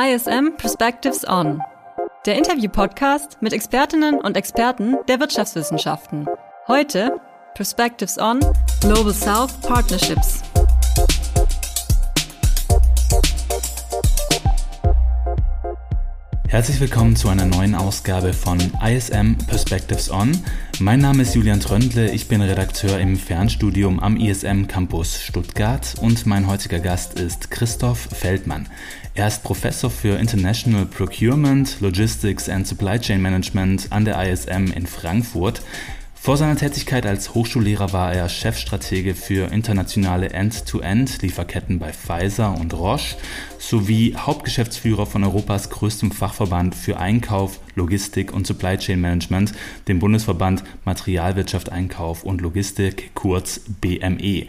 ISM Perspectives On, der Interview-Podcast mit Expertinnen und Experten der Wirtschaftswissenschaften. Heute Perspectives On Global South Partnerships. Herzlich willkommen zu einer neuen Ausgabe von ISM Perspectives On. Mein Name ist Julian Tröndle, ich bin Redakteur im Fernstudium am ISM Campus Stuttgart und mein heutiger Gast ist Christoph Feldmann. Er ist Professor für International Procurement, Logistics and Supply Chain Management an der ISM in Frankfurt. Vor seiner Tätigkeit als Hochschullehrer war er Chefstratege für internationale End-to-End-Lieferketten bei Pfizer und Roche sowie Hauptgeschäftsführer von Europas größtem Fachverband für Einkauf, Logistik und Supply Chain Management, dem Bundesverband Materialwirtschaft, Einkauf und Logistik, kurz BME.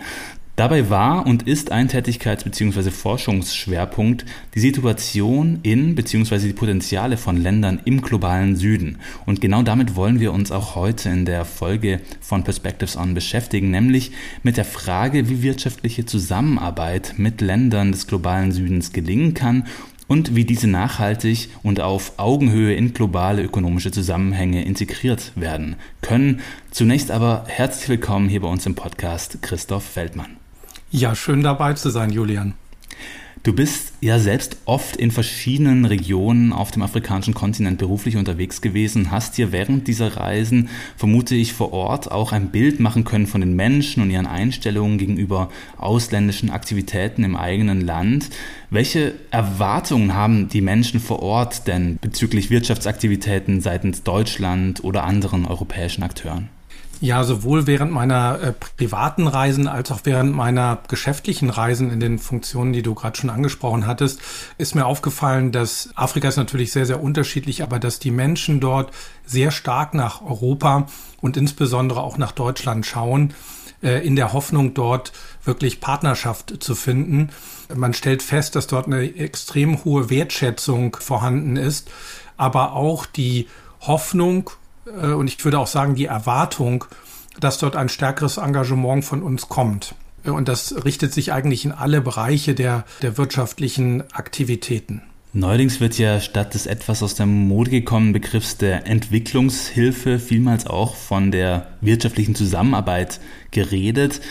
Dabei war und ist ein Tätigkeits- bzw. Forschungsschwerpunkt die Situation in bzw. die Potenziale von Ländern im globalen Süden. Und genau damit wollen wir uns auch heute in der Folge von Perspectives On beschäftigen, nämlich mit der Frage, wie wirtschaftliche Zusammenarbeit mit Ländern des globalen Südens gelingen kann und wie diese nachhaltig und auf Augenhöhe in globale ökonomische Zusammenhänge integriert werden können. Zunächst aber herzlich willkommen hier bei uns im Podcast Christoph Feldmann. Ja, schön dabei zu sein, Julian. Du bist ja selbst oft in verschiedenen Regionen auf dem afrikanischen Kontinent beruflich unterwegs gewesen, hast dir während dieser Reisen, vermute ich, vor Ort auch ein Bild machen können von den Menschen und ihren Einstellungen gegenüber ausländischen Aktivitäten im eigenen Land. Welche Erwartungen haben die Menschen vor Ort denn bezüglich Wirtschaftsaktivitäten seitens Deutschland oder anderen europäischen Akteuren? Ja, sowohl während meiner äh, privaten Reisen als auch während meiner geschäftlichen Reisen in den Funktionen, die du gerade schon angesprochen hattest, ist mir aufgefallen, dass Afrika ist natürlich sehr, sehr unterschiedlich, aber dass die Menschen dort sehr stark nach Europa und insbesondere auch nach Deutschland schauen, äh, in der Hoffnung, dort wirklich Partnerschaft zu finden. Man stellt fest, dass dort eine extrem hohe Wertschätzung vorhanden ist, aber auch die Hoffnung äh, und ich würde auch sagen die Erwartung, dass dort ein stärkeres Engagement von uns kommt. Äh, und das richtet sich eigentlich in alle Bereiche der, der wirtschaftlichen Aktivitäten. Neuerdings wird ja statt des etwas aus der Mode gekommenen Begriffs der Entwicklungshilfe vielmals auch von der wirtschaftlichen Zusammenarbeit geredet.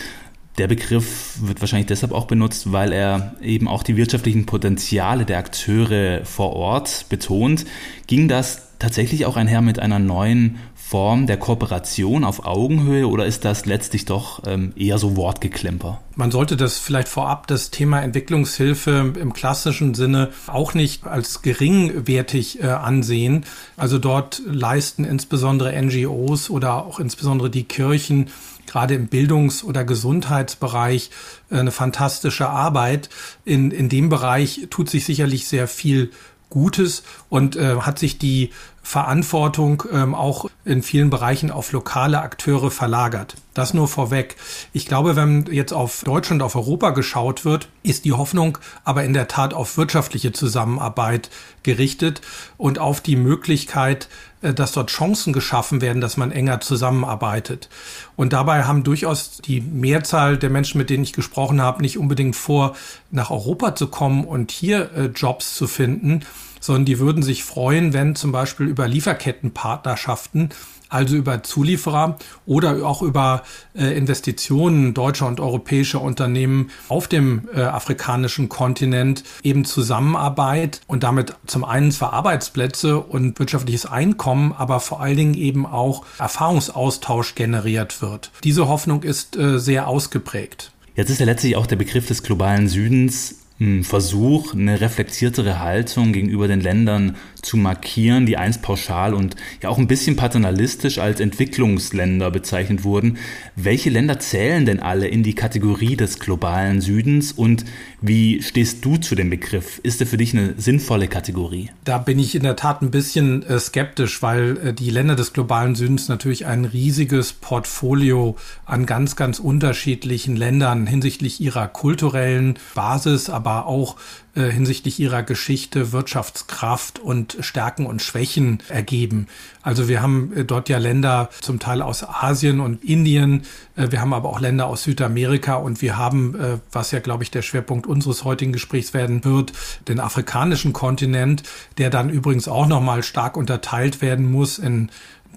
Der Begriff wird wahrscheinlich deshalb auch benutzt, weil er eben auch die wirtschaftlichen Potenziale der Akteure vor Ort betont. Ging das tatsächlich auch einher mit einer neuen Form der Kooperation auf Augenhöhe oder ist das letztlich doch ähm, eher so Wortgeklemper? Man sollte das vielleicht vorab das Thema Entwicklungshilfe im klassischen Sinne auch nicht als geringwertig äh, ansehen. Also dort leisten insbesondere NGOs oder auch insbesondere die Kirchen gerade im Bildungs- oder Gesundheitsbereich äh, eine fantastische Arbeit. In, in dem Bereich tut sich sicherlich sehr viel Gutes und äh, hat sich die Verantwortung ähm, auch in vielen Bereichen auf lokale Akteure verlagert. Das nur vorweg. Ich glaube, wenn jetzt auf Deutschland, auf Europa geschaut wird, ist die Hoffnung aber in der Tat auf wirtschaftliche Zusammenarbeit gerichtet und auf die Möglichkeit, dass dort Chancen geschaffen werden, dass man enger zusammenarbeitet. Und dabei haben durchaus die Mehrzahl der Menschen, mit denen ich gesprochen habe, nicht unbedingt vor, nach Europa zu kommen und hier äh, Jobs zu finden, sondern die würden sich freuen, wenn zum Beispiel über Lieferkettenpartnerschaften also über Zulieferer oder auch über äh, Investitionen deutscher und europäischer Unternehmen auf dem äh, afrikanischen Kontinent eben Zusammenarbeit und damit zum einen zwar Arbeitsplätze und wirtschaftliches Einkommen, aber vor allen Dingen eben auch Erfahrungsaustausch generiert wird. Diese Hoffnung ist äh, sehr ausgeprägt. Jetzt ist ja letztlich auch der Begriff des globalen Südens Versuch, eine reflektiertere Haltung gegenüber den Ländern zu markieren, die einst pauschal und ja auch ein bisschen paternalistisch als Entwicklungsländer bezeichnet wurden. Welche Länder zählen denn alle in die Kategorie des globalen Südens und wie stehst du zu dem Begriff? Ist er für dich eine sinnvolle Kategorie? Da bin ich in der Tat ein bisschen äh, skeptisch, weil äh, die Länder des globalen Südens natürlich ein riesiges Portfolio an ganz, ganz unterschiedlichen Ländern hinsichtlich ihrer kulturellen Basis, aber auch äh, hinsichtlich ihrer Geschichte, Wirtschaftskraft und Stärken und Schwächen ergeben. Also wir haben äh, dort ja Länder zum Teil aus Asien und Indien, äh, wir haben aber auch Länder aus Südamerika und wir haben, äh, was ja, glaube ich, der Schwerpunkt unseres heutigen Gesprächs werden wird, den afrikanischen Kontinent, der dann übrigens auch nochmal stark unterteilt werden muss in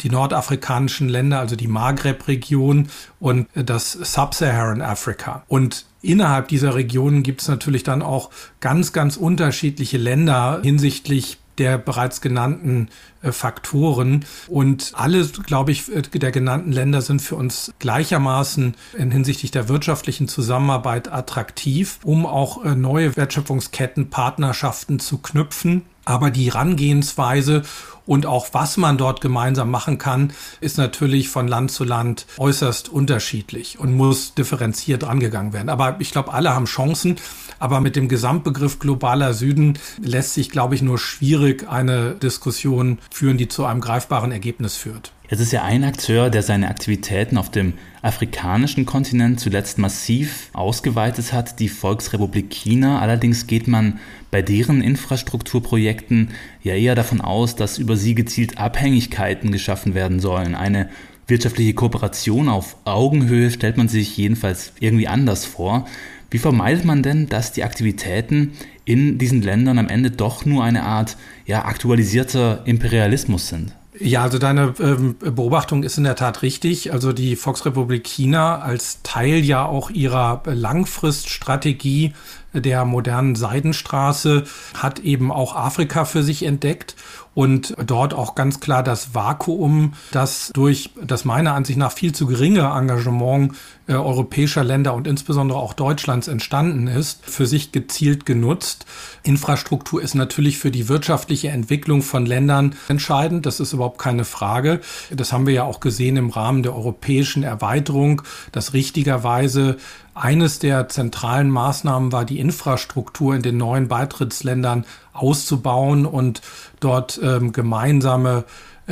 die nordafrikanischen Länder, also die Maghreb-Region und das Sub-Saharan Afrika. Und innerhalb dieser Regionen gibt es natürlich dann auch ganz, ganz unterschiedliche Länder hinsichtlich der bereits genannten äh, Faktoren. Und alle, glaube ich, äh, der genannten Länder sind für uns gleichermaßen in hinsichtlich der wirtschaftlichen Zusammenarbeit attraktiv, um auch äh, neue Wertschöpfungsketten, Partnerschaften zu knüpfen. Aber die Herangehensweise und auch was man dort gemeinsam machen kann, ist natürlich von Land zu Land äußerst unterschiedlich und muss differenziert angegangen werden. Aber ich glaube, alle haben Chancen. Aber mit dem Gesamtbegriff globaler Süden lässt sich, glaube ich, nur schwierig eine Diskussion führen, die zu einem greifbaren Ergebnis führt. Es ist ja ein Akteur, der seine Aktivitäten auf dem afrikanischen Kontinent zuletzt massiv ausgeweitet hat, die Volksrepublik China. Allerdings geht man bei deren Infrastrukturprojekten ja eher davon aus, dass über sie gezielt Abhängigkeiten geschaffen werden sollen. Eine wirtschaftliche Kooperation auf Augenhöhe stellt man sich jedenfalls irgendwie anders vor. Wie vermeidet man denn, dass die Aktivitäten in diesen Ländern am Ende doch nur eine Art ja, aktualisierter Imperialismus sind? Ja, also deine ähm, Beobachtung ist in der Tat richtig. Also die Volksrepublik China als Teil ja auch ihrer Langfriststrategie der modernen Seidenstraße hat eben auch Afrika für sich entdeckt und dort auch ganz klar das Vakuum, das durch das meiner Ansicht nach viel zu geringe Engagement äh, europäischer Länder und insbesondere auch Deutschlands entstanden ist, für sich gezielt genutzt. Infrastruktur ist natürlich für die wirtschaftliche Entwicklung von Ländern entscheidend, das ist überhaupt keine Frage. Das haben wir ja auch gesehen im Rahmen der europäischen Erweiterung, dass richtigerweise eines der zentralen Maßnahmen war, die Infrastruktur in den neuen Beitrittsländern auszubauen und dort ähm, gemeinsame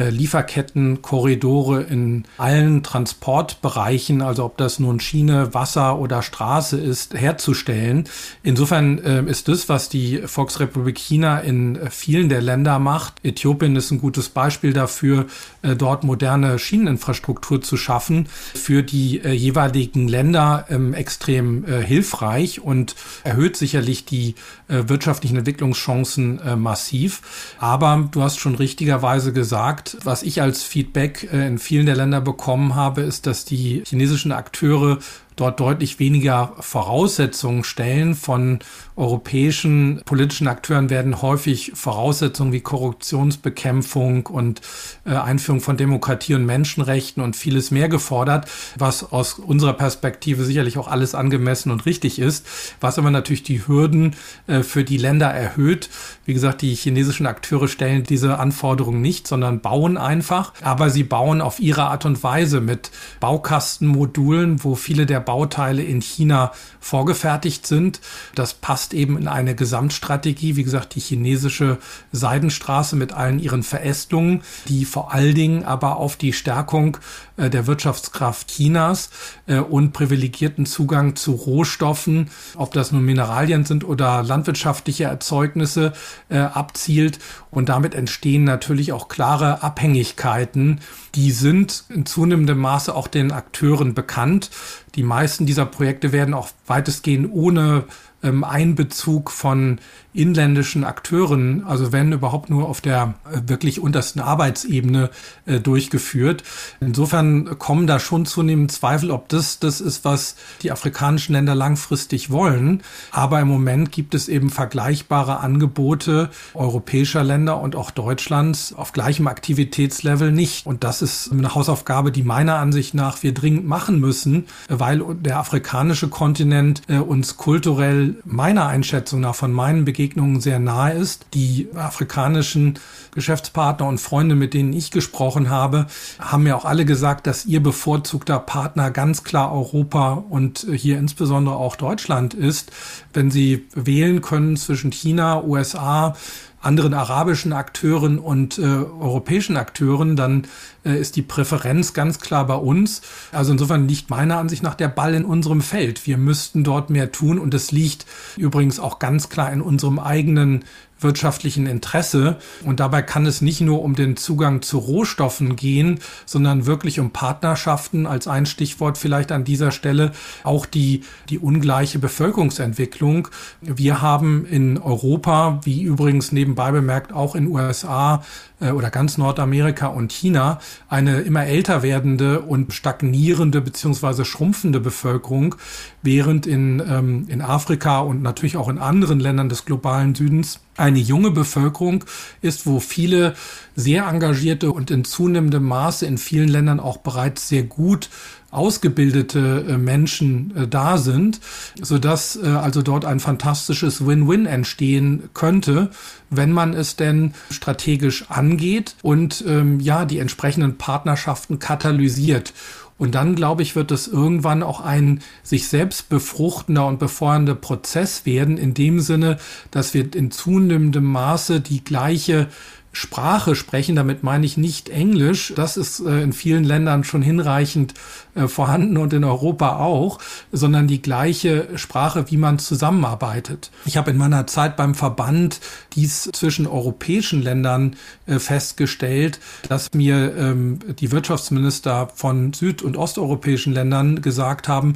Lieferketten, Korridore in allen Transportbereichen, also ob das nun Schiene, Wasser oder Straße ist, herzustellen. Insofern äh, ist das, was die Volksrepublik China in äh, vielen der Länder macht. Äthiopien ist ein gutes Beispiel dafür, äh, dort moderne Schieneninfrastruktur zu schaffen, für die äh, jeweiligen Länder ähm, extrem äh, hilfreich und erhöht sicherlich die wirtschaftlichen Entwicklungschancen massiv. Aber du hast schon richtigerweise gesagt, Was ich als Feedback äh, in vielen der Länder bekommen habe, ist, dass die chinesischen Akteure dort deutlich weniger Voraussetzungen stellen. Von europäischen politischen Akteuren werden häufig Voraussetzungen wie Korruptionsbekämpfung und äh, Einführung von Demokratie und Menschenrechten und vieles mehr gefordert, was aus unserer Perspektive sicherlich auch alles angemessen und richtig ist, was aber natürlich die Hürden äh, für die Länder erhöht. Wie gesagt, die chinesischen Akteure stellen diese Anforderungen nicht, sondern bauen einfach, aber sie bauen auf ihre Art und Weise mit Baukastenmodulen, wo viele der Bauteile in China vorgefertigt sind. Das passt eben in eine Gesamtstrategie. Wie gesagt, die chinesische Seidenstraße mit allen ihren Verästelungen, die vor allen Dingen aber auf die Stärkung äh, der Wirtschaftskraft Chinas äh, und privilegierten Zugang zu Rohstoffen, ob das nun Mineralien sind oder landwirtschaftliche Erzeugnisse, äh, abzielt. Und damit entstehen natürlich auch klare Abhängigkeiten. Die sind in zunehmendem Maße auch den Akteuren bekannt. Die meisten dieser Projekte werden auch weitestgehend ohne ähm, Einbezug von inländischen Akteuren, also wenn überhaupt nur auf der äh, wirklich untersten Arbeitsebene äh, durchgeführt. Insofern kommen da schon zunehmend Zweifel, ob das das ist, was die afrikanischen Länder langfristig wollen. Aber im Moment gibt es eben vergleichbare Angebote europäischer Länder und auch Deutschlands auf gleichem Aktivitätslevel nicht. Und das ist eine Hausaufgabe, die meiner Ansicht nach wir dringend machen müssen, weil der afrikanische Kontinent äh, uns kulturell meiner Einschätzung nach von meinen Begegnungen sehr nahe ist. Die afrikanischen Geschäftspartner und Freunde, mit denen ich gesprochen habe, haben mir auch alle gesagt, dass ihr bevorzugter Partner ganz klar Europa und hier insbesondere auch Deutschland ist. Wenn sie wählen können zwischen China, USA, anderen arabischen Akteuren und äh, europäischen Akteuren, dann ist die Präferenz ganz klar bei uns. Also insofern liegt meiner Ansicht nach der Ball in unserem Feld. Wir müssten dort mehr tun und es liegt übrigens auch ganz klar in unserem eigenen wirtschaftlichen Interesse. Und dabei kann es nicht nur um den Zugang zu Rohstoffen gehen, sondern wirklich um Partnerschaften als ein Stichwort vielleicht an dieser Stelle auch die, die ungleiche Bevölkerungsentwicklung. Wir haben in Europa, wie übrigens nebenbei bemerkt auch in USA, äh, oder ganz Nordamerika und China eine immer älter werdende und stagnierende beziehungsweise schrumpfende Bevölkerung, während in, ähm, in Afrika und natürlich auch in anderen Ländern des globalen Südens eine junge Bevölkerung ist, wo viele sehr engagierte und in zunehmendem Maße in vielen Ländern auch bereits sehr gut ausgebildete äh, Menschen äh, da sind, so dass äh, also dort ein fantastisches Win-Win entstehen könnte, wenn man es denn strategisch angeht und ähm, ja die entsprechenden Partnerschaften katalysiert. Und dann, glaube ich, wird es irgendwann auch ein sich selbst befruchtender und befeuernder Prozess werden, in dem Sinne, dass wir in zunehmendem Maße die gleiche Sprache sprechen, damit meine ich nicht Englisch, das ist äh, in vielen Ländern schon hinreichend äh, vorhanden und in Europa auch, sondern die gleiche Sprache, wie man zusammenarbeitet. Ich habe in meiner Zeit beim Verband dies zwischen europäischen Ländern äh, festgestellt, dass mir ähm, die Wirtschaftsminister von süd- und osteuropäischen Ländern gesagt haben,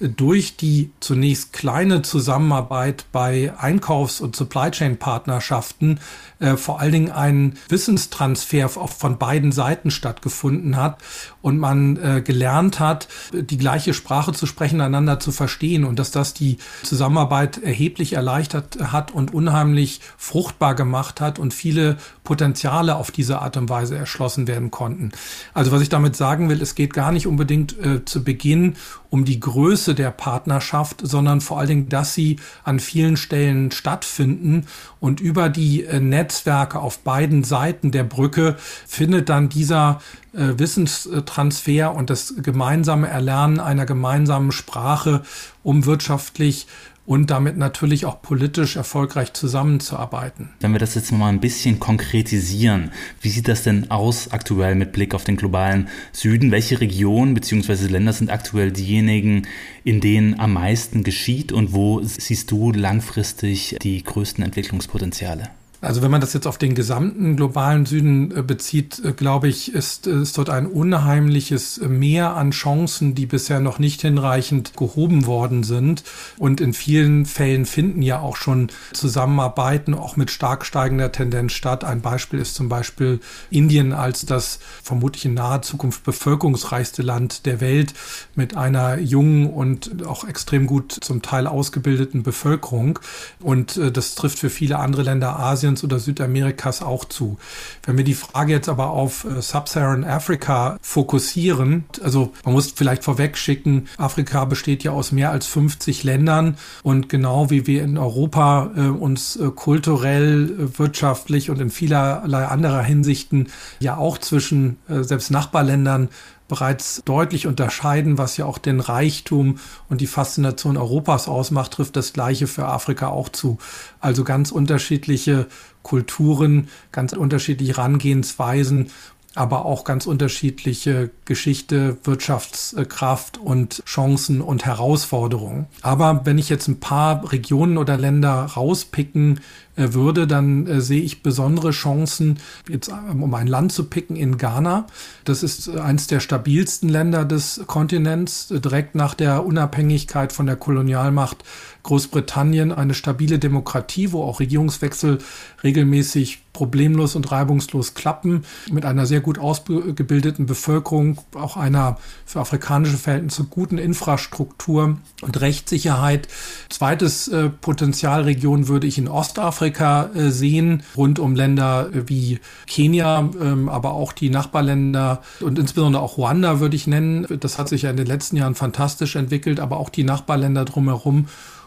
durch die zunächst kleine Zusammenarbeit bei Einkaufs- und Supply Chain Partnerschaften äh, vor allen Dingen ein Wissenstransfer von beiden Seiten stattgefunden hat und man äh, gelernt hat, die gleiche Sprache zu sprechen, einander zu verstehen und dass das die Zusammenarbeit erheblich erleichtert hat und unheimlich fruchtbar gemacht hat und viele Potenziale auf diese Art und Weise erschlossen werden konnten. Also was ich damit sagen will, es geht gar nicht unbedingt äh, zu Beginn um die Größe der Partnerschaft, sondern vor allen Dingen, dass sie an vielen Stellen stattfinden. Und über die äh, Netzwerke auf beiden Seiten der Brücke findet dann dieser äh, Wissenstransfer und das gemeinsame Erlernen einer gemeinsamen Sprache, um wirtschaftlich und damit natürlich auch politisch erfolgreich zusammenzuarbeiten. Wenn wir das jetzt mal ein bisschen konkretisieren, wie sieht das denn aus aktuell mit Blick auf den globalen Süden? Welche Regionen bzw. Länder sind aktuell diejenigen, in denen am meisten geschieht und wo siehst du langfristig die größten Entwicklungspotenziale? Also wenn man das jetzt auf den gesamten globalen Süden äh, bezieht, äh, glaube ich, ist, ist dort ein unheimliches Mehr an Chancen, die bisher noch nicht hinreichend gehoben worden sind. Und in vielen Fällen finden ja auch schon Zusammenarbeiten auch mit stark steigender Tendenz statt. Ein Beispiel ist zum Beispiel Indien als das vermutlich in naher Zukunft bevölkerungsreichste Land der Welt mit einer jungen und auch extrem gut zum Teil ausgebildeten Bevölkerung. Und äh, das trifft für viele andere Länder Asien Asiens oder Südamerikas auch zu. Wenn wir die Frage jetzt aber auf äh, Sub-Saharan Afrika fokussieren, also man muss vielleicht vorweg schicken, Afrika besteht ja aus mehr als 50 Ländern und genau wie wir in Europa äh, uns äh, kulturell, äh, wirtschaftlich und in vielerlei anderer Hinsichten ja auch zwischen äh, selbst Nachbarländern bereits deutlich unterscheiden, was ja auch den Reichtum und die Faszination Europas ausmacht, trifft das Gleiche für Afrika auch zu. Also ganz unterschiedliche Kulturen, ganz unterschiedliche Herangehensweisen aber auch ganz unterschiedliche Geschichte, Wirtschaftskraft und Chancen und Herausforderungen. Aber wenn ich jetzt ein paar Regionen oder Länder rauspicken würde, dann äh, sehe ich besondere Chancen, jetzt ähm, um ein Land zu picken, in Ghana. Das ist äh, eines der stabilsten Länder des Kontinents, direkt nach der Unabhängigkeit von der Kolonialmacht Großbritannien eine stabile Demokratie, wo auch Regierungswechsel regelmäßig problemlos und reibungslos klappen, mit einer sehr gut ausgebildeten Bevölkerung, auch einer für afrikanische Verhältnisse guten Infrastruktur und Rechtssicherheit. Zweites äh, Potenzialregion würde ich in Ostafrika äh, sehen, rund um Länder äh, wie Kenia, ähm, aber auch die Nachbarländer und insbesondere auch Ruanda würde ich nennen. Das hat sich ja in den letzten Jahren fantastisch entwickelt, aber auch die Nachbarländer drumherum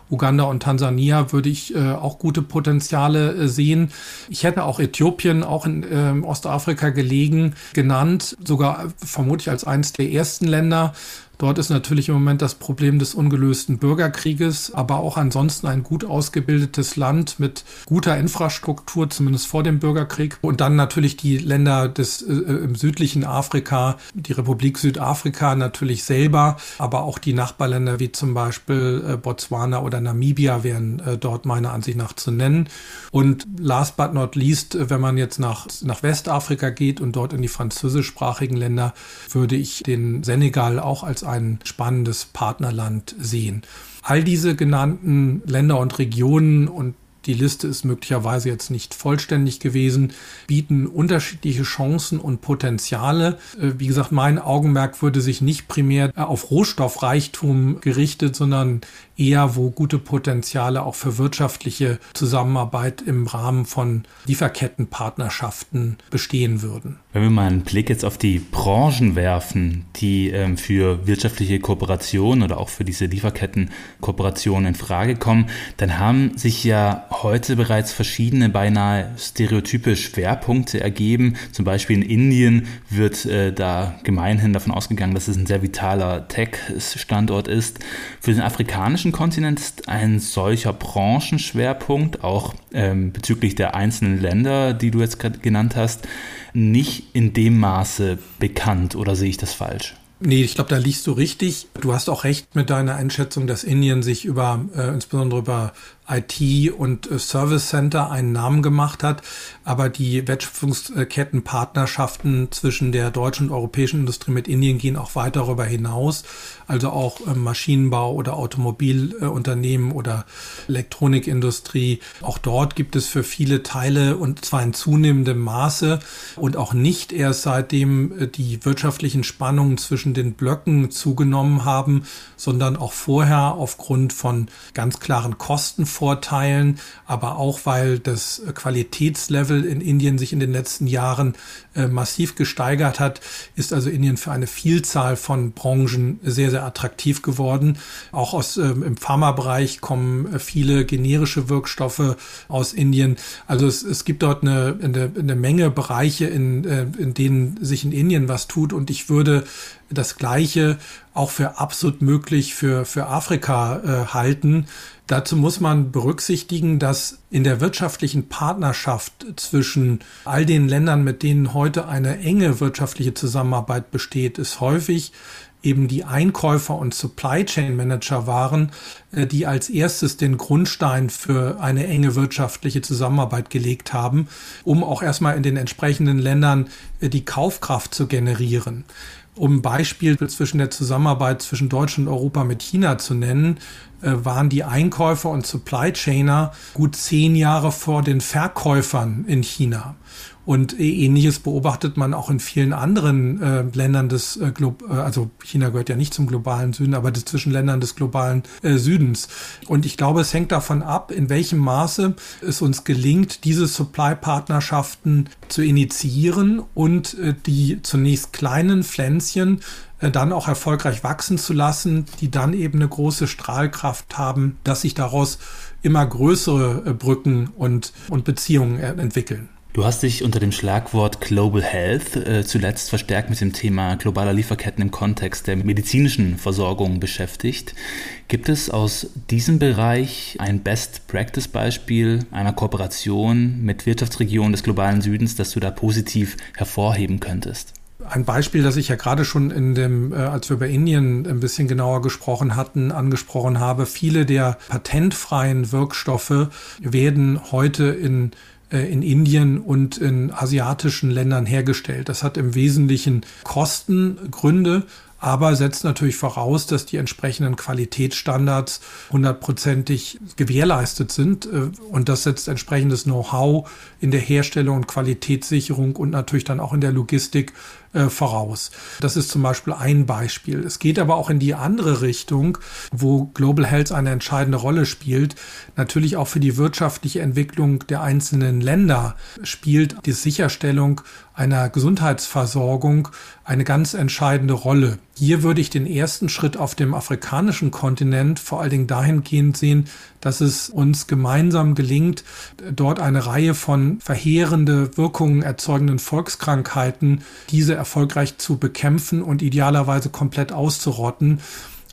Uganda und Tansania würde ich äh, auch gute Potenziale äh, sehen. Ich hätte auch Äthiopien, auch in äh, Ostafrika gelegen, genannt, sogar vermutlich als eines der ersten Länder. Dort ist natürlich im Moment das Problem des ungelösten Bürgerkrieges, aber auch ansonsten ein gut ausgebildetes Land mit guter Infrastruktur, zumindest vor dem Bürgerkrieg. Und dann natürlich die Länder des äh, im südlichen Afrika, die Republik Südafrika natürlich selber, aber auch die Nachbarländer wie zum Beispiel äh, Botswana oder Namibia wären äh, dort meiner Ansicht nach zu nennen. Und last but not least, äh, wenn man jetzt nach, nach Westafrika geht und dort in die französischsprachigen Länder, würde ich den Senegal auch als ein spannendes Partnerland sehen. All diese genannten Länder und Regionen und die Liste ist möglicherweise jetzt nicht vollständig gewesen, bieten unterschiedliche Chancen und Potenziale. Äh, wie gesagt, mein Augenmerk würde sich nicht primär auf Rohstoffreichtum gerichtet, sondern eher, wo gute Potenziale auch für wirtschaftliche Zusammenarbeit im Rahmen von Lieferkettenpartnerschaften bestehen würden. Wenn wir mal einen Blick jetzt auf die Branchen werfen, die ähm, für wirtschaftliche Kooperation oder auch für diese Lieferkettenkooperation in Frage kommen, dann haben sich ja heute bereits verschiedene beinahe stereotype Schwerpunkte ergeben. Zum Beispiel in Indien wird äh, da gemeinhin davon ausgegangen, dass es ein sehr vitaler Tech-Standort ist. Für den afrikanischen europäischen Kontinent ist ein solcher Branchenschwerpunkt, auch ähm, bezüglich der einzelnen Länder, die du jetzt gerade genannt hast, nicht in dem Maße bekannt oder sehe ich das falsch? Nee, ich glaube, da liegst du richtig. Du hast auch recht mit deiner Einschätzung, dass Indien sich über, äh, insbesondere über IT und äh, Service Center einen Namen gemacht hat, aber die Wertschöpfungskettenpartnerschaften zwischen der deutschen und europäischen Industrie mit Indien gehen auch weit darüber hinaus, also auch äh, Maschinenbau oder Automobilunternehmen oder Elektronikindustrie. Auch dort gibt es für viele Teile und zwar in zunehmendem Maße und auch nicht erst seitdem äh, die wirtschaftlichen Spannungen zwischen den Blöcken zugenommen haben, sondern auch vorher aufgrund von ganz klaren Kosten Vorteilen, aber auch weil das Qualitätslevel in Indien sich in den letzten Jahren äh, massiv gesteigert hat, ist also Indien für eine Vielzahl von Branchen sehr, sehr attraktiv geworden. Auch aus, äh, im Pharmabereich kommen äh, viele generische Wirkstoffe aus Indien. Also es, es gibt dort eine, eine, eine Menge Bereiche, in, äh, in denen sich in Indien was tut und ich würde das Gleiche auch für absolut möglich für, für Afrika äh, halten. Dazu muss man berücksichtigen, dass in der wirtschaftlichen Partnerschaft zwischen all den Ländern, mit denen heute eine enge wirtschaftliche Zusammenarbeit besteht, es häufig eben die Einkäufer und Supply Chain Manager waren, äh, die als erstes den Grundstein für eine enge wirtschaftliche Zusammenarbeit gelegt haben, um auch erstmal in den entsprechenden Ländern äh, die Kaufkraft zu generieren. Um Beispiel zwischen der Zusammenarbeit zwischen Deutschland und Europa mit China zu nennen, äh, waren die Einkäufer und Supply Chainer gut zehn Jahre vor den Verkäufern in China. Und ähnliches beobachtet man auch in vielen anderen äh, Ländern des äh, Glo äh, also China gehört ja nicht zum globalen Süden, aber des Zwischenländern des globalen äh, Südens. Und ich glaube, es hängt davon ab, in welchem Maße es uns gelingt, diese Supply-Partnerschaften zu initiieren und äh, die zunächst kleinen Pflänzchen äh, dann auch erfolgreich wachsen zu lassen, die dann eben eine große Strahlkraft haben, dass sich daraus immer größere äh, Brücken und, und Beziehungen entwickeln. Du hast dich unter dem Schlagwort Global Health äh, zuletzt verstärkt mit dem Thema globaler Lieferketten im Kontext der medizinischen Versorgung beschäftigt. Gibt es aus diesem Bereich ein Best-Practice-Beispiel einer Kooperation mit Wirtschaftsregionen des globalen Südens, das du da positiv hervorheben könntest? Ein Beispiel, das ich ja gerade schon in dem, äh, als wir über Indien ein bisschen genauer gesprochen hatten, angesprochen habe. Viele der patentfreien Wirkstoffe werden heute in in Indien und in asiatischen Ländern hergestellt. Das hat im Wesentlichen Kostengründe, aber setzt natürlich voraus, dass die entsprechenden Qualitätsstandards hundertprozentig gewährleistet sind. Äh, und das setzt entsprechendes Know-how in der Herstellung und Qualitätssicherung und natürlich dann auch in der Logistik äh, voraus. Das ist zum Beispiel ein Beispiel. Es geht aber auch in die andere Richtung, wo Global Health eine entscheidende Rolle spielt. Natürlich auch für die wirtschaftliche Entwicklung der einzelnen Länder spielt die Sicherstellung einer Gesundheitsversorgung eine ganz entscheidende Rolle. Hier würde ich den ersten Schritt auf dem afrikanischen Kontinent vor allen Dingen dahingehend sehen, dass es uns gemeinsam gelingt, dort eine Reihe von verheerende Wirkungen erzeugenden Volkskrankheiten, diese erfolgreich zu bekämpfen und idealerweise komplett auszurotten.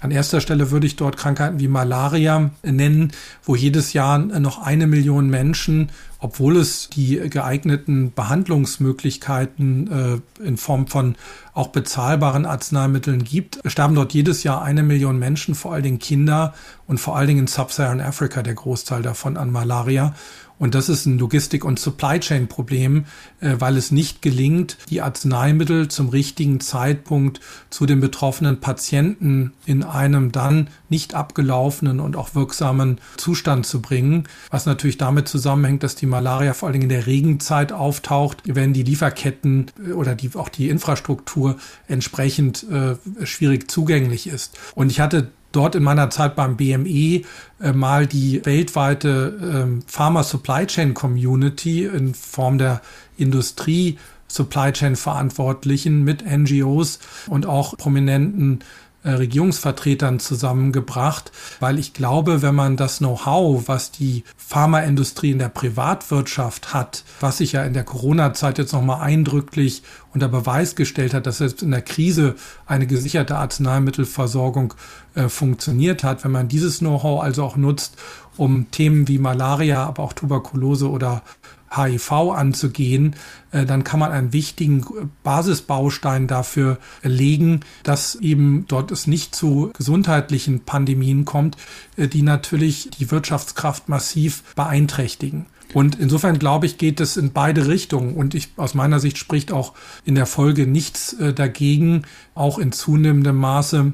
An erster Stelle würde ich dort Krankheiten wie Malaria nennen, wo jedes Jahr noch eine Million Menschen, obwohl es die geeigneten Behandlungsmöglichkeiten äh, in Form von auch bezahlbaren Arzneimitteln gibt, sterben dort jedes Jahr eine Million Menschen, vor allen Dingen Kinder und vor allen Dingen in Sub-Saharan Afrika der Großteil davon an Malaria. Und das ist ein Logistik- und Supply Chain Problem, äh, weil es nicht gelingt, die Arzneimittel zum richtigen Zeitpunkt zu den betroffenen Patienten in einem dann nicht abgelaufenen und auch wirksamen Zustand zu bringen. Was natürlich damit zusammenhängt, dass die Malaria vor allen Dingen in der Regenzeit auftaucht, wenn die Lieferketten äh, oder die, auch die Infrastruktur entsprechend äh, schwierig zugänglich ist. Und ich hatte dort in meiner Zeit beim BME äh, mal die weltweite äh, Pharma Supply Chain Community in Form der Industrie Supply Chain Verantwortlichen mit NGOs und auch prominenten Regierungsvertretern zusammengebracht, weil ich glaube, wenn man das Know-how, was die Pharmaindustrie in der Privatwirtschaft hat, was sich ja in der Corona-Zeit jetzt nochmal eindrücklich unter Beweis gestellt hat, dass selbst in der Krise eine gesicherte Arzneimittelversorgung äh, funktioniert hat, wenn man dieses Know-how also auch nutzt, um Themen wie Malaria, aber auch Tuberkulose oder HIV anzugehen, äh, dann kann man einen wichtigen Basisbaustein dafür legen, dass eben dort es nicht zu gesundheitlichen Pandemien kommt, äh, die natürlich die Wirtschaftskraft massiv beeinträchtigen. Und insofern glaube ich, geht es in beide Richtungen. Und ich, aus meiner Sicht spricht auch in der Folge nichts äh, dagegen, auch in zunehmendem Maße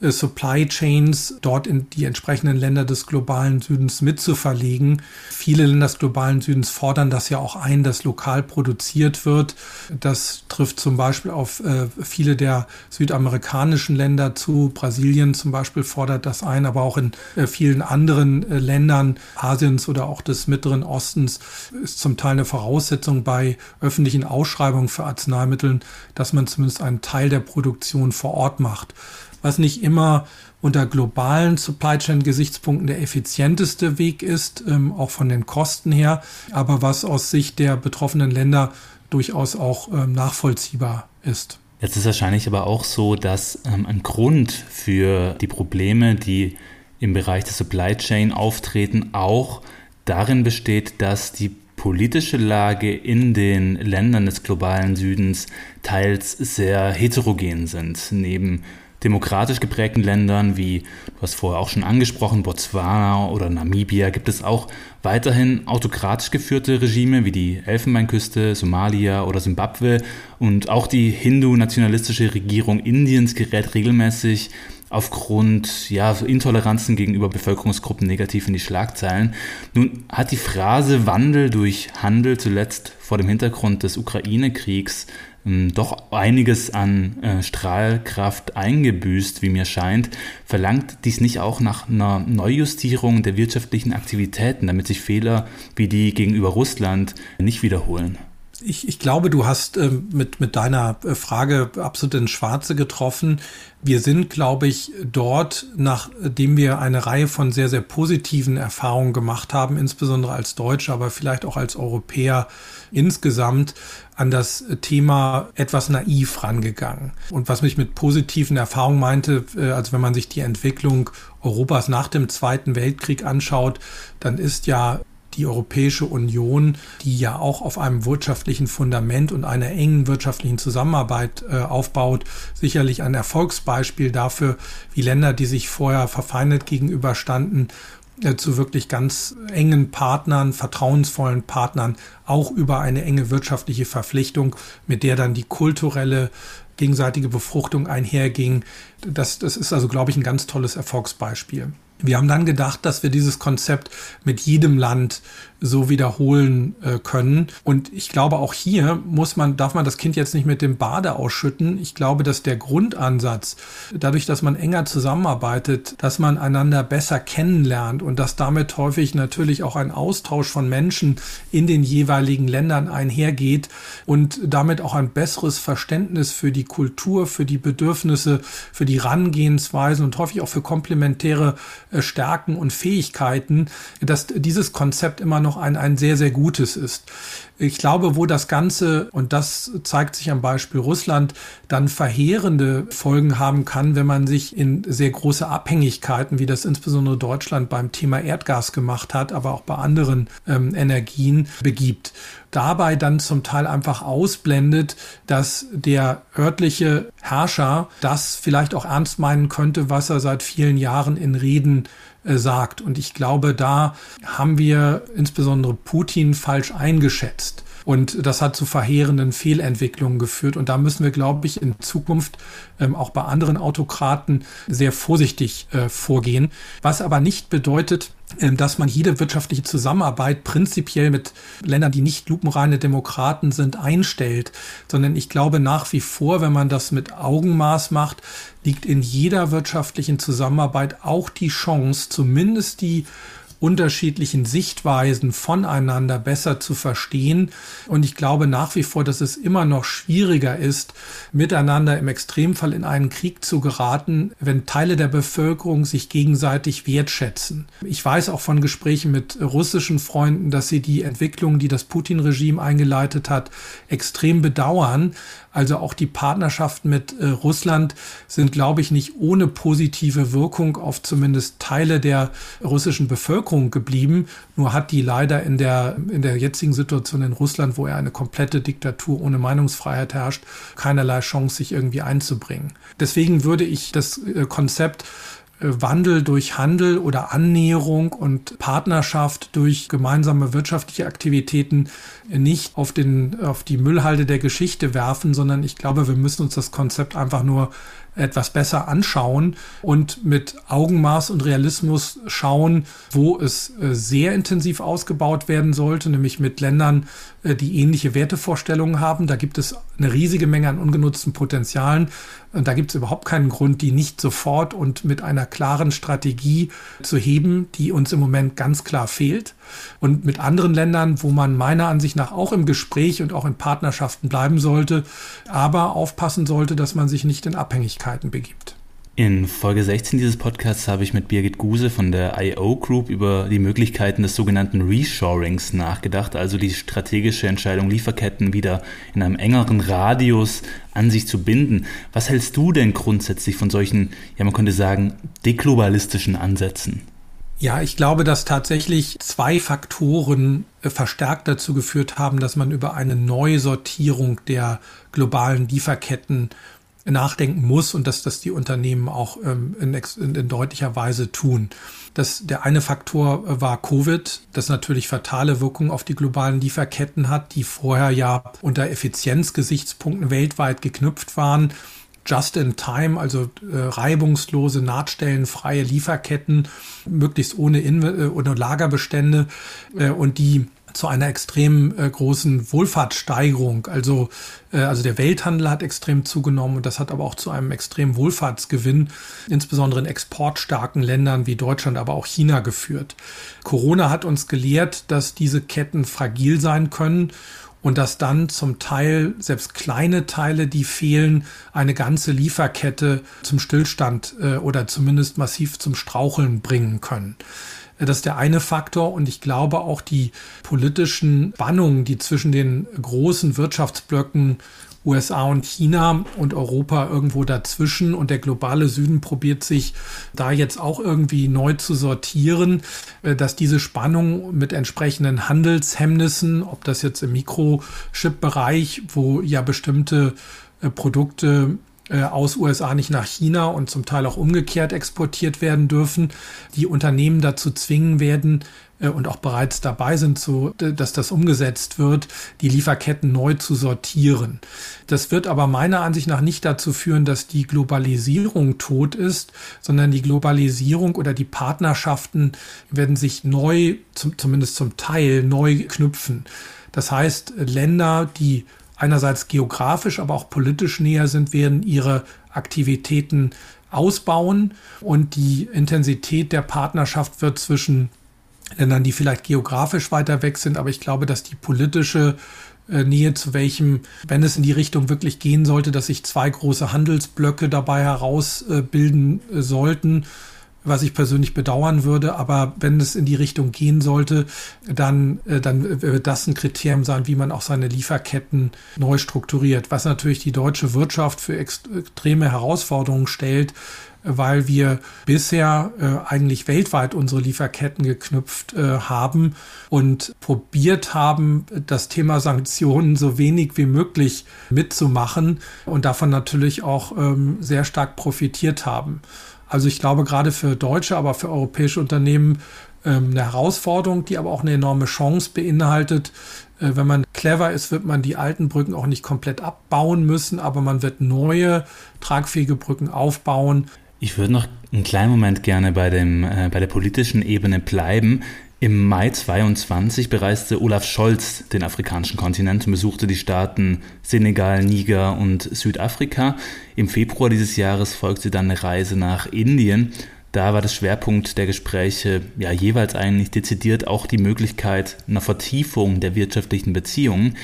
Supply Chains dort in die entsprechenden Länder des globalen Südens mitzuverlegen. Viele Länder des globalen Südens fordern das ja auch ein, dass lokal produziert wird. Das trifft zum Beispiel auf äh, viele der südamerikanischen Länder zu. Brasilien zum Beispiel fordert das ein, aber auch in äh, vielen anderen äh, Ländern Asiens oder auch des Mittleren Ostens ist zum Teil eine Voraussetzung bei öffentlichen Ausschreibungen für Arzneimitteln, dass man zumindest einen Teil der Produktion vor Ort macht was nicht immer unter globalen Supply Chain Gesichtspunkten der effizienteste Weg ist, ähm, auch von den Kosten her, aber was aus Sicht der betroffenen Länder durchaus auch ähm, nachvollziehbar ist. Jetzt ist wahrscheinlich aber auch so, dass ähm, ein Grund für die Probleme, die im Bereich der Supply Chain auftreten, auch darin besteht, dass die politische Lage in den Ländern des globalen Südens teils sehr heterogen sind. Neben demokratisch geprägten Ländern wie, du hast vorher auch schon angesprochen, Botswana oder Namibia, gibt es auch weiterhin autokratisch geführte Regime wie die Elfenbeinküste, Somalia oder Simbabwe. Und auch die hindu-nationalistische Regierung Indiens gerät regelmäßig aufgrund ja, Intoleranzen gegenüber Bevölkerungsgruppen negativ in die Schlagzeilen. Nun hat die Phrase Wandel durch Handel zuletzt vor dem Hintergrund des Ukraine-Kriegs ähm, doch einiges an äh, Strahlkraft eingebüßt, wie mir scheint, verlangt dies nicht auch nach einer Neujustierung der wirtschaftlichen Aktivitäten, damit sich Fehler wie die gegenüber Russland nicht wiederholen? Ich, ich glaube, du hast äh, mit, mit deiner äh, Frage absolut ins Schwarze getroffen. Wir sind, glaube ich, dort, nachdem wir eine Reihe von sehr, sehr positiven Erfahrungen gemacht haben, insbesondere als Deutsche, aber vielleicht auch als Europäer insgesamt, an das Thema etwas naiv rangegangen. Und was mich mit positiven Erfahrungen meinte, äh, also wenn man sich die Entwicklung Europas nach dem Zweiten Weltkrieg anschaut, dann ist ja die Europäische Union, die ja auch auf einem wirtschaftlichen Fundament und einer engen wirtschaftlichen Zusammenarbeit äh, aufbaut, sicherlich ein Erfolgsbeispiel dafür, wie Länder, die sich vorher verfeindet gegenüberstanden, äh, zu wirklich ganz engen Partnern, vertrauensvollen Partnern, auch über eine enge wirtschaftliche Verpflichtung, mit der dann die kulturelle gegenseitige Befruchtung einherging. Das, das ist also, glaube ich, ein ganz tolles Erfolgsbeispiel. Wir haben dann gedacht, dass wir dieses Konzept mit jedem Land so wiederholen äh, können. Und ich glaube, auch hier muss man, darf man das Kind jetzt nicht mit dem Bade ausschütten. Ich glaube, dass der Grundansatz, dadurch, dass man enger zusammenarbeitet, dass man einander besser kennenlernt und dass damit häufig natürlich auch ein Austausch von Menschen in den jeweiligen Ländern einhergeht und damit auch ein besseres Verständnis für die Kultur, für die Bedürfnisse, für die Rangehensweisen und häufig auch für komplementäre äh, Stärken und Fähigkeiten, dass dieses Konzept immer noch ein, ein sehr, sehr gutes ist. Ich glaube, wo das Ganze, und das zeigt sich am Beispiel Russland, dann verheerende Folgen haben kann, wenn man sich in sehr große Abhängigkeiten, wie das insbesondere Deutschland beim Thema Erdgas gemacht hat, aber auch bei anderen ähm, Energien begibt dabei dann zum Teil einfach ausblendet, dass der örtliche Herrscher das vielleicht auch ernst meinen könnte, was er seit vielen Jahren in Reden sagt. Und ich glaube, da haben wir insbesondere Putin falsch eingeschätzt. Und das hat zu verheerenden Fehlentwicklungen geführt. Und da müssen wir, glaube ich, in Zukunft ähm, auch bei anderen Autokraten sehr vorsichtig äh, vorgehen. Was aber nicht bedeutet, ähm, dass man jede wirtschaftliche Zusammenarbeit prinzipiell mit Ländern, die nicht lupenreine Demokraten sind, einstellt, sondern ich glaube nach wie vor, wenn man das mit Augenmaß macht, liegt in jeder wirtschaftlichen Zusammenarbeit auch die Chance, zumindest die unterschiedlichen Sichtweisen voneinander besser zu verstehen. Und ich glaube nach wie vor, dass es immer noch schwieriger ist, miteinander im Extremfall in einen Krieg zu geraten, wenn Teile der Bevölkerung sich gegenseitig wertschätzen. Ich weiß auch von Gesprächen mit russischen Freunden, dass sie die Entwicklung, die das Putin-Regime eingeleitet hat, extrem bedauern, also auch die Partnerschaft mit äh, Russland sind, glaube ich, nicht ohne positive Wirkung auf zumindest Teile der russischen Bevölkerung geblieben. Nur hat die leider in der, in der jetzigen Situation in Russland, wo er eine komplette Diktatur ohne Meinungsfreiheit herrscht, keinerlei Chance, sich irgendwie einzubringen. Deswegen würde ich das äh, Konzept Wandel durch Handel oder Annäherung und Partnerschaft durch gemeinsame wirtschaftliche Aktivitäten nicht auf, den, auf die Müllhalde der Geschichte werfen, sondern ich glaube, wir müssen uns das Konzept einfach nur etwas besser anschauen und mit Augenmaß und Realismus schauen, wo es äh, sehr intensiv ausgebaut werden sollte, nämlich mit Ländern, die ähnliche Wertevorstellungen haben. Da gibt es eine riesige Menge an ungenutzten Potenzialen. Und da gibt es überhaupt keinen Grund, die nicht sofort und mit einer klaren Strategie zu heben, die uns im Moment ganz klar fehlt. Und mit anderen Ländern, wo man meiner Ansicht nach auch im Gespräch und auch in Partnerschaften bleiben sollte, aber aufpassen sollte, dass man sich nicht in Abhängigkeiten begibt. In Folge 16 dieses Podcasts habe ich mit Birgit Guse von der IO Group über die Möglichkeiten des sogenannten Reshorings nachgedacht, also die strategische Entscheidung, Lieferketten wieder in einem engeren Radius an sich zu binden. Was hältst du denn grundsätzlich von solchen, ja man könnte sagen, deglobalistischen Ansätzen? Ja, ich glaube, dass tatsächlich zwei Faktoren äh, verstärkt dazu geführt haben, dass man über eine Neusortierung der globalen Lieferketten nachdenken muss und dass das die Unternehmen auch ähm, in, in, in, deutlicher Weise tun. Das, der eine Faktor äh, war Covid, das natürlich fatale Wirkungen auf die globalen Lieferketten hat, die vorher ja unter Effizienzgesichtspunkten weltweit geknüpft waren. Just in time, also äh, reibungslose, nahtstellenfreie Lieferketten, möglichst ohne, In äh, ohne Lagerbestände äh, und die zu einer extrem äh, großen Wohlfahrtssteigerung. Also, äh, also der Welthandel hat extrem zugenommen und das hat aber auch zu einem extremen Wohlfahrtsgewinn, insbesondere in exportstarken Ländern wie Deutschland, aber auch China geführt. Corona hat uns gelehrt, dass diese Ketten fragil sein können und dass dann zum Teil selbst kleine Teile, die fehlen, eine ganze Lieferkette zum Stillstand äh, oder zumindest massiv zum Straucheln bringen können. Das ist der eine Faktor und ich glaube auch die politischen Spannungen, die zwischen den großen Wirtschaftsblöcken USA und China und Europa irgendwo dazwischen und der globale Süden probiert sich da jetzt auch irgendwie neu zu sortieren, äh, dass diese Spannung mit entsprechenden Handelshemmnissen, ob das jetzt im Mikrochip-Bereich, wo ja bestimmte äh, Produkte äh, aus USA nicht nach China und zum Teil auch umgekehrt exportiert werden dürfen, die Unternehmen dazu zwingen werden, äh, und auch bereits dabei sind, so, dass das umgesetzt wird, die Lieferketten neu zu sortieren. Das wird aber meiner Ansicht nach nicht dazu führen, dass die Globalisierung tot ist, sondern die Globalisierung oder die Partnerschaften werden sich neu, zum, zumindest zum Teil, neu knüpfen. Das heißt, Länder, die einerseits geografisch, aber auch politisch näher sind, werden ihre Aktivitäten ausbauen. Und die Intensität der Partnerschaft wird zwischen Ländern, die vielleicht geografisch weiter weg sind, aber ich glaube, dass die politische äh, Nähe zu welchem, wenn es in die Richtung wirklich gehen sollte, dass sich zwei große Handelsblöcke dabei herausbilden äh, sollten, was ich persönlich bedauern würde. Aber wenn es in die Richtung gehen sollte, dann, äh, dann wird das ein Kriterium sein, wie man auch seine Lieferketten neu strukturiert. Was natürlich die deutsche Wirtschaft für extreme Herausforderungen stellt, weil wir bisher äh, eigentlich weltweit unsere Lieferketten geknüpft äh, haben und probiert haben, das Thema Sanktionen so wenig wie möglich mitzumachen und davon natürlich auch ähm, sehr stark profitiert haben. Also ich glaube gerade für deutsche, aber für europäische Unternehmen ähm, eine Herausforderung, die aber auch eine enorme Chance beinhaltet. Äh, wenn man clever ist, wird man die alten Brücken auch nicht komplett abbauen müssen, aber man wird neue tragfähige Brücken aufbauen. Ich würde noch einen kleinen Moment gerne bei, dem, äh, bei der politischen Ebene bleiben. Im Mai 22 bereiste Olaf Scholz den afrikanischen Kontinent und besuchte die Staaten Senegal, Niger und Südafrika. Im Februar dieses Jahres folgte dann eine Reise nach Indien. Da war das Schwerpunkt der Gespräche ja jeweils eigentlich dezidiert auch die Möglichkeit einer Vertiefung der wirtschaftlichen Beziehungen.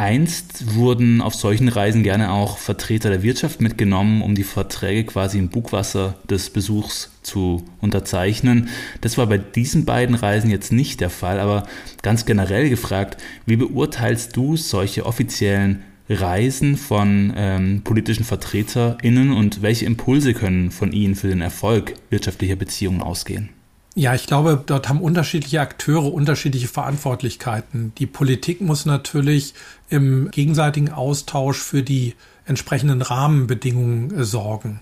Einst wurden auf solchen Reisen gerne auch Vertreter der Wirtschaft mitgenommen, um die Verträge quasi im Bugwasser des Besuchs zu unterzeichnen. Das war bei diesen beiden Reisen jetzt nicht der Fall, aber ganz generell gefragt, wie beurteilst du solche offiziellen Reisen von ähm, politischen VertreterInnen und welche Impulse können von ihnen für den Erfolg wirtschaftlicher Beziehungen ausgehen? Ja, ich glaube, dort haben unterschiedliche Akteure unterschiedliche Verantwortlichkeiten. Die Politik muss natürlich im gegenseitigen Austausch für die entsprechenden Rahmenbedingungen äh, sorgen.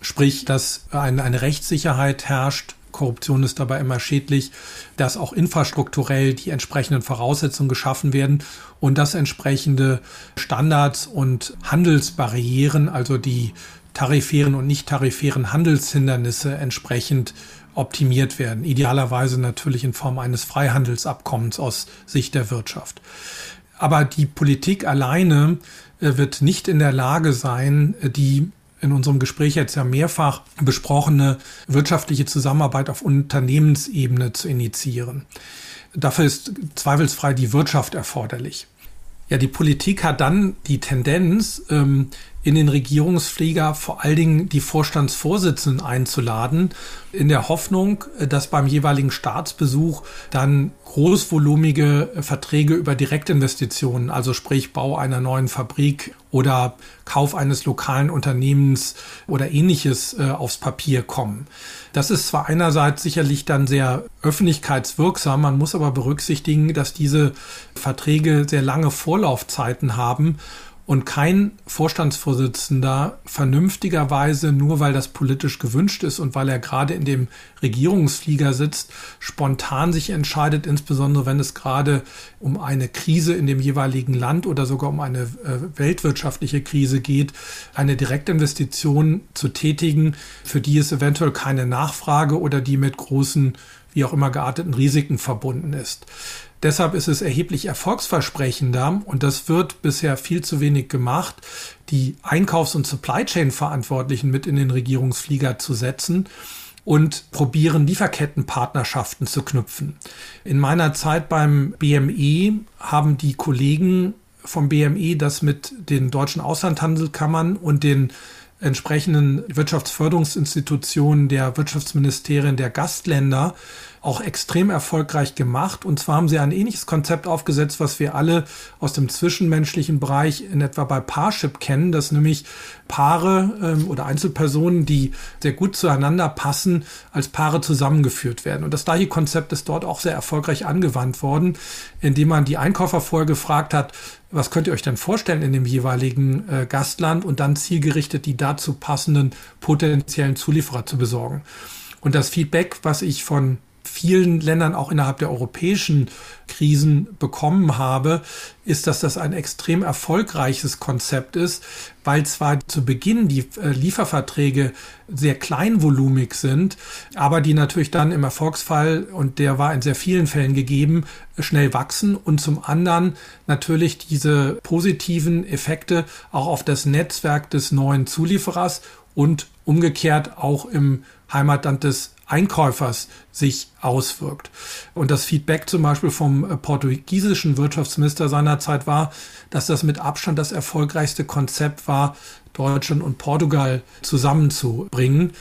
Sprich, dass eine, eine Rechtssicherheit herrscht, Korruption ist dabei immer schädlich, dass auch infrastrukturell die entsprechenden Voraussetzungen geschaffen werden und dass entsprechende Standards und Handelsbarrieren, also die tarifären und nicht tarifären Handelshindernisse entsprechend optimiert werden. Idealerweise natürlich in Form eines Freihandelsabkommens aus Sicht der Wirtschaft. Aber die Politik alleine äh, wird nicht in der Lage sein, äh, die in unserem Gespräch jetzt ja mehrfach besprochene wirtschaftliche Zusammenarbeit auf Unternehmensebene zu initiieren. Dafür ist zweifelsfrei die Wirtschaft erforderlich. Ja, die Politik hat dann die Tendenz, ähm, in den Regierungsflieger vor allen Dingen die Vorstandsvorsitzenden einzuladen, in der Hoffnung, dass beim jeweiligen Staatsbesuch dann großvolumige Verträge über Direktinvestitionen, also sprich Bau einer neuen Fabrik oder Kauf eines lokalen Unternehmens oder ähnliches äh, aufs Papier kommen. Das ist zwar einerseits sicherlich dann sehr öffentlichkeitswirksam, man muss aber berücksichtigen, dass diese Verträge sehr lange Vorlaufzeiten haben und kein Vorstandsvorsitzender vernünftigerweise, nur weil das politisch gewünscht ist und weil er gerade in dem Regierungsflieger sitzt, spontan sich entscheidet, insbesondere wenn es gerade um eine Krise in dem jeweiligen Land oder sogar um eine äh, weltwirtschaftliche Krise geht, eine Direktinvestition zu tätigen, für die es eventuell keine Nachfrage oder die mit großen wie auch immer gearteten Risiken verbunden ist. Deshalb ist es erheblich erfolgsversprechender und das wird bisher viel zu wenig gemacht, die Einkaufs- und Supply Chain Verantwortlichen mit in den Regierungsflieger zu setzen und probieren Lieferkettenpartnerschaften zu knüpfen. In meiner Zeit beim BME haben die Kollegen vom BME das mit den deutschen Auslandhandelkammern und den entsprechenden Wirtschaftsförderungsinstitutionen der Wirtschaftsministerien der Gastländer auch extrem erfolgreich gemacht. Und zwar haben sie ein ähnliches Konzept aufgesetzt, was wir alle aus dem zwischenmenschlichen Bereich in etwa bei Parship kennen, dass nämlich Paare ähm, oder Einzelpersonen, die sehr gut zueinander passen, als Paare zusammengeführt werden. Und das gleiche Konzept ist dort auch sehr erfolgreich angewandt worden, indem man die Einkäufer vorher gefragt hat, was könnt ihr euch denn vorstellen in dem jeweiligen äh, Gastland und dann zielgerichtet die dazu passenden potenziellen Zulieferer zu besorgen. Und das Feedback, was ich von vielen Ländern auch innerhalb der europäischen Krisen bekommen habe, ist, dass das ein extrem erfolgreiches Konzept ist, weil zwar zu Beginn die äh, Lieferverträge sehr kleinvolumig sind, aber die natürlich dann im Erfolgsfall, und der war in sehr vielen Fällen gegeben, schnell wachsen und zum anderen natürlich diese positiven Effekte auch auf das Netzwerk des neuen Zulieferers und umgekehrt auch im Heimatland des Einkäufers sich auswirkt. Und das Feedback zum Beispiel vom äh, portugiesischen Wirtschaftsminister seinerzeit war, dass das mit Abstand das erfolgreichste Konzept war, Deutschland und Portugal zusammenzubringen.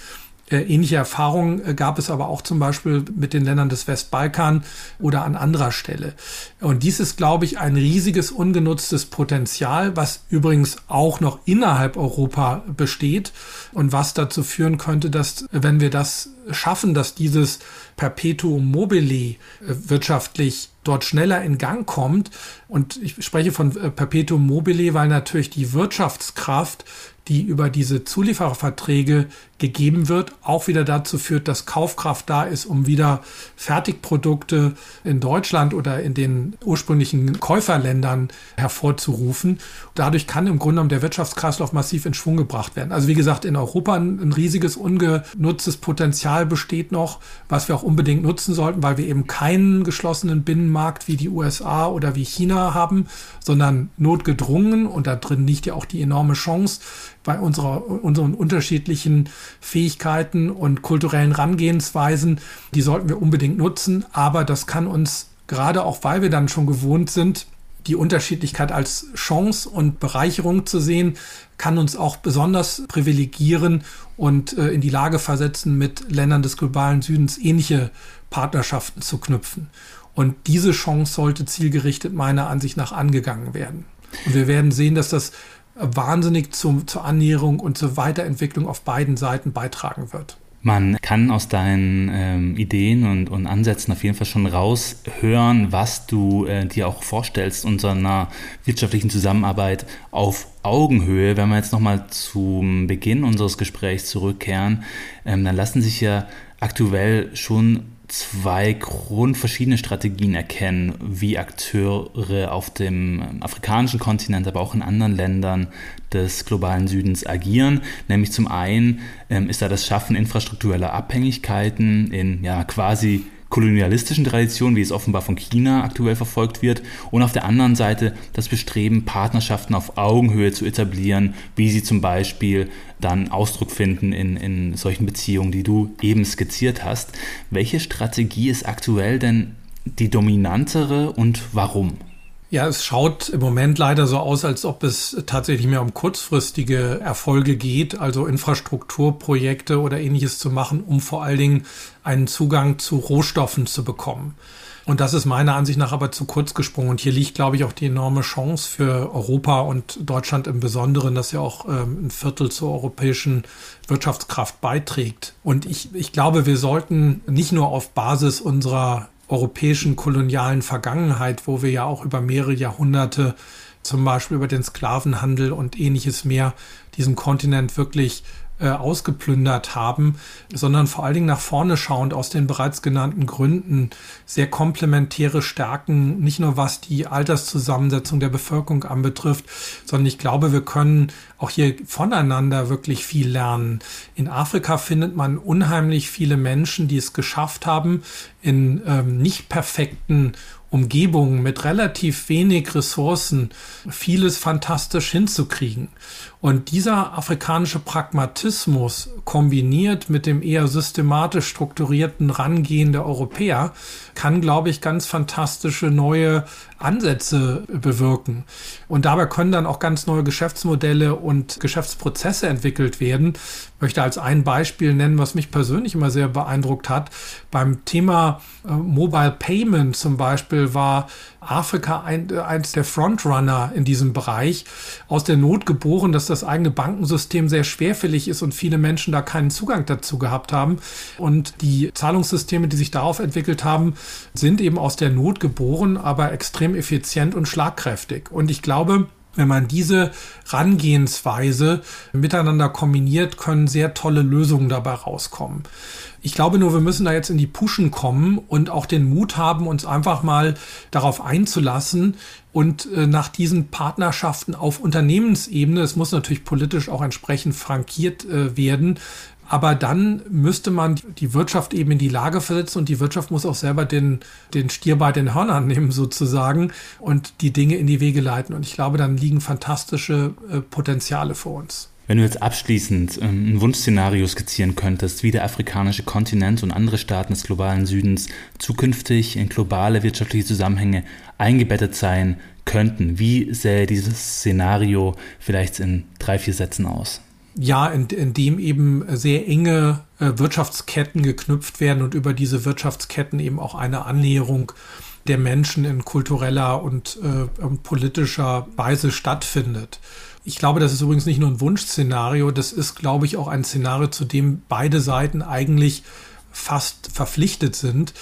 Äh, ähnliche Erfahrungen äh, gab es aber auch zum Beispiel mit den Ländern des Westbalkan oder an anderer Stelle. Und dies ist, glaube ich, ein riesiges ungenutztes Potenzial, was übrigens auch noch innerhalb Europa besteht und was dazu führen könnte, dass, wenn wir das schaffen, dass dieses Perpetuum mobile äh, wirtschaftlich dort schneller in Gang kommt. Und ich spreche von Perpetuum mobile, weil natürlich die Wirtschaftskraft die über diese Zuliefererverträge gegeben wird, auch wieder dazu führt, dass Kaufkraft da ist, um wieder Fertigprodukte in Deutschland oder in den ursprünglichen Käuferländern hervorzurufen. Dadurch kann im Grunde genommen der Wirtschaftskreislauf massiv in Schwung gebracht werden. Also wie gesagt, in Europa ein riesiges ungenutztes Potenzial besteht noch, was wir auch unbedingt nutzen sollten, weil wir eben keinen geschlossenen Binnenmarkt wie die USA oder wie China haben, sondern notgedrungen und da drin liegt ja auch die enorme Chance bei unserer, unseren unterschiedlichen Fähigkeiten und kulturellen Rangehensweisen. Die sollten wir unbedingt nutzen, aber das kann uns gerade auch, weil wir dann schon gewohnt sind, die Unterschiedlichkeit als Chance und Bereicherung zu sehen, kann uns auch besonders privilegieren und äh, in die Lage versetzen, mit Ländern des globalen Südens ähnliche Partnerschaften zu knüpfen. Und diese Chance sollte zielgerichtet meiner Ansicht nach angegangen werden. Und wir werden sehen, dass das wahnsinnig zum, zur Annäherung und zur Weiterentwicklung auf beiden Seiten beitragen wird. Man kann aus deinen ähm, Ideen und, und Ansätzen auf jeden Fall schon raushören, was du äh, dir auch vorstellst unserer wirtschaftlichen Zusammenarbeit auf Augenhöhe. Wenn wir jetzt nochmal zum Beginn unseres Gesprächs zurückkehren, ähm, dann lassen sich ja aktuell schon zwei grundverschiedene Strategien erkennen, wie Akteure auf dem afrikanischen Kontinent, aber auch in anderen Ländern des globalen Südens agieren. Nämlich zum einen ähm, ist da das Schaffen infrastruktureller Abhängigkeiten in ja quasi kolonialistischen Tradition, wie es offenbar von China aktuell verfolgt wird, und auf der anderen Seite das Bestreben, Partnerschaften auf Augenhöhe zu etablieren, wie sie zum Beispiel dann Ausdruck finden in, in solchen Beziehungen, die du eben skizziert hast. Welche Strategie ist aktuell denn die dominantere und warum? Ja, es schaut im Moment leider so aus, als ob es tatsächlich mehr um kurzfristige Erfolge geht, also Infrastrukturprojekte oder ähnliches zu machen, um vor allen Dingen einen Zugang zu Rohstoffen zu bekommen. Und das ist meiner Ansicht nach aber zu kurz gesprungen. Und hier liegt, glaube ich, auch die enorme Chance für Europa und Deutschland im Besonderen, dass ja auch ähm, ein Viertel zur europäischen Wirtschaftskraft beiträgt. Und ich, ich glaube, wir sollten nicht nur auf Basis unserer europäischen kolonialen Vergangenheit, wo wir ja auch über mehrere Jahrhunderte zum Beispiel über den Sklavenhandel und ähnliches mehr diesen Kontinent wirklich äh, ausgeplündert haben, sondern vor allen Dingen nach vorne schauend aus den bereits genannten Gründen sehr komplementäre Stärken, nicht nur was die Alterszusammensetzung der Bevölkerung anbetrifft, sondern ich glaube, wir können auch hier voneinander wirklich viel lernen. In Afrika findet man unheimlich viele Menschen, die es geschafft haben, in ähm, nicht perfekten Umgebungen mit relativ wenig Ressourcen vieles fantastisch hinzukriegen. Und dieser afrikanische Pragmatismus kombiniert mit dem eher systematisch strukturierten Rangehen der Europäer kann, glaube ich, ganz fantastische neue Ansätze bewirken. Und dabei können dann auch ganz neue Geschäftsmodelle und Geschäftsprozesse entwickelt werden. Ich möchte als ein Beispiel nennen, was mich persönlich immer sehr beeindruckt hat. Beim Thema äh, Mobile Payment zum Beispiel war Afrika ein, äh, eins der Frontrunner in diesem Bereich. Aus der Not geboren, dass das eigene Bankensystem sehr schwerfällig ist und viele Menschen da keinen Zugang dazu gehabt haben. Und die Zahlungssysteme, die sich darauf entwickelt haben, sind eben aus der Not geboren, aber extrem effizient und schlagkräftig. Und ich glaube, Wenn man diese Rangehensweise miteinander kombiniert, können sehr tolle Lösungen dabei rauskommen. Ich glaube nur, wir müssen da jetzt in die Puschen kommen und auch den Mut haben, uns einfach mal darauf einzulassen und äh, nach diesen Partnerschaften auf Unternehmensebene, es muss natürlich politisch auch entsprechend frankiert äh, werden, aber dann müsste man die Wirtschaft eben in die Lage versetzen und die Wirtschaft muss auch selber den, den Stier bei den Hörnern nehmen sozusagen und die Dinge in die Wege leiten. Und ich glaube, dann liegen fantastische äh, Potenziale vor uns. Wenn du jetzt abschließend ähm, ein Wunschszenario skizzieren könntest, wie der afrikanische Kontinent und andere Staaten des globalen Südens zukünftig in globale wirtschaftliche Zusammenhänge eingebettet sein könnten, wie sähe dieses Szenario vielleicht in drei, vier Sätzen aus? Ja, in, in dem eben sehr enge äh, Wirtschaftsketten geknüpft werden und über diese Wirtschaftsketten eben auch eine Annäherung der Menschen in kultureller und, äh, und politischer Weise stattfindet. Ich glaube, das ist übrigens nicht nur ein Wunschszenario, das ist, glaube ich, auch ein Szenario, zu dem beide Seiten eigentlich fast verpflichtet sind.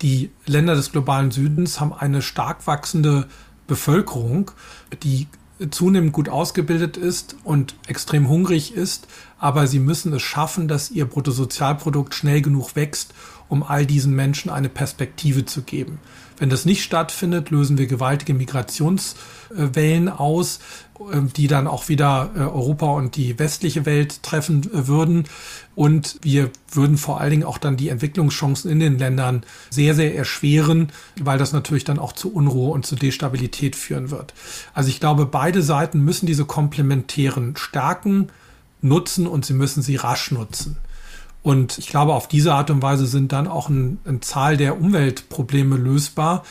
Die Länder des globalen Südens haben eine stark wachsende Bevölkerung, die zunehmend gut ausgebildet ist und extrem hungrig ist, aber sie müssen es schaffen, dass ihr Bruttosozialprodukt schnell genug wächst, um all diesen Menschen eine Perspektive zu geben. Wenn das nicht stattfindet, lösen wir gewaltige Migrationswellen aus, ähm, die dann auch wieder äh, Europa und die westliche Welt treffen äh, würden. Und wir würden vor allen Dingen auch dann die Entwicklungschancen in den Ländern sehr, sehr erschweren, weil das natürlich dann auch zu Unruhe und zu Destabilität führen wird. Also ich glaube, beide Seiten müssen diese komplementären Stärken nutzen und sie müssen sie rasch nutzen. Und ich glaube, auf diese Art und Weise sind dann auch eine ein Zahl der Umweltprobleme lösbar.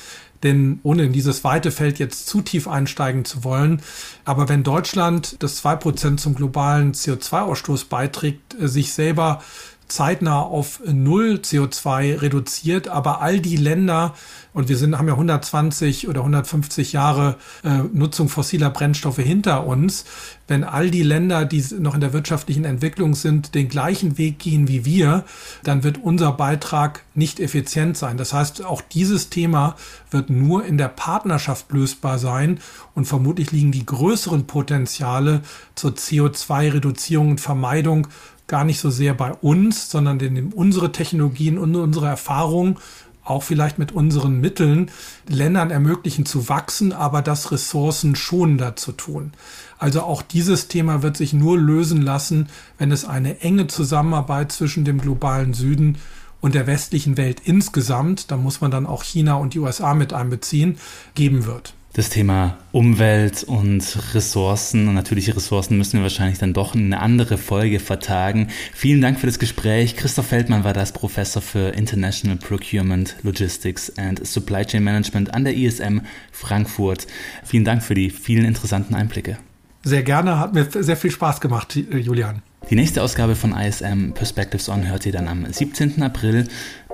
Denn ohne in dieses weite Feld jetzt zu tief einsteigen zu wollen, aber wenn Deutschland das zwei Prozent zum globalen CO2-Ausstoß beiträgt, äh, sich selber zeitnah auf null CO2 reduziert, aber all die Länder, und wir sind, haben ja 120 oder 150 Jahre äh, Nutzung fossiler Brennstoffe hinter uns, wenn all die Länder, die noch in der wirtschaftlichen Entwicklung sind, den gleichen Weg gehen wie wir, dann wird unser Beitrag nicht effizient sein. Das heißt, auch dieses Thema wird nur in der Partnerschaft lösbar sein und vermutlich liegen die größeren Potenziale zur CO2-Reduzierung und Vermeidung gar nicht so sehr bei uns, sondern in unsere Technologien und unsere Erfahrungen, auch vielleicht mit unseren Mitteln, Ländern ermöglichen zu wachsen, aber das Ressourcen schonender zu tun. Also auch dieses Thema wird sich nur lösen lassen, wenn es eine enge Zusammenarbeit zwischen dem globalen Süden und der westlichen Welt insgesamt, da muss man dann auch China und die USA mit einbeziehen, geben wird das Thema Umwelt und Ressourcen und natürliche Ressourcen müssen wir wahrscheinlich dann doch in eine andere Folge vertagen. Vielen Dank für das Gespräch. Christoph Feldmann war das Professor für International Procurement, Logistics and Supply Chain Management an der ISM Frankfurt. Vielen Dank für die vielen interessanten Einblicke. Sehr gerne, hat mir sehr viel Spaß gemacht, Julian. Die nächste Ausgabe von ISM Perspectives On hört ihr dann am 17. April.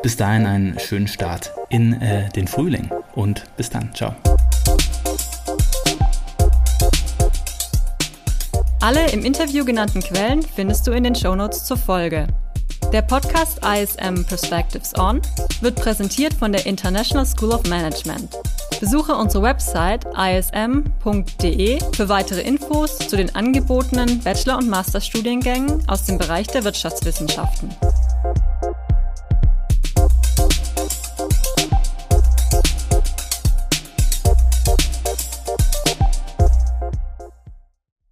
Bis dahin einen schönen Start in äh, den Frühling und bis dann. Ciao. Alle im Interview genannten Quellen findest du in den Shownotes zur Folge. Der Podcast ISM Perspectives On wird präsentiert von der International School of Management. Besuche unsere Website ism.de für weitere Infos zu den angebotenen Bachelor- und Masterstudiengängen aus dem Bereich der Wirtschaftswissenschaften.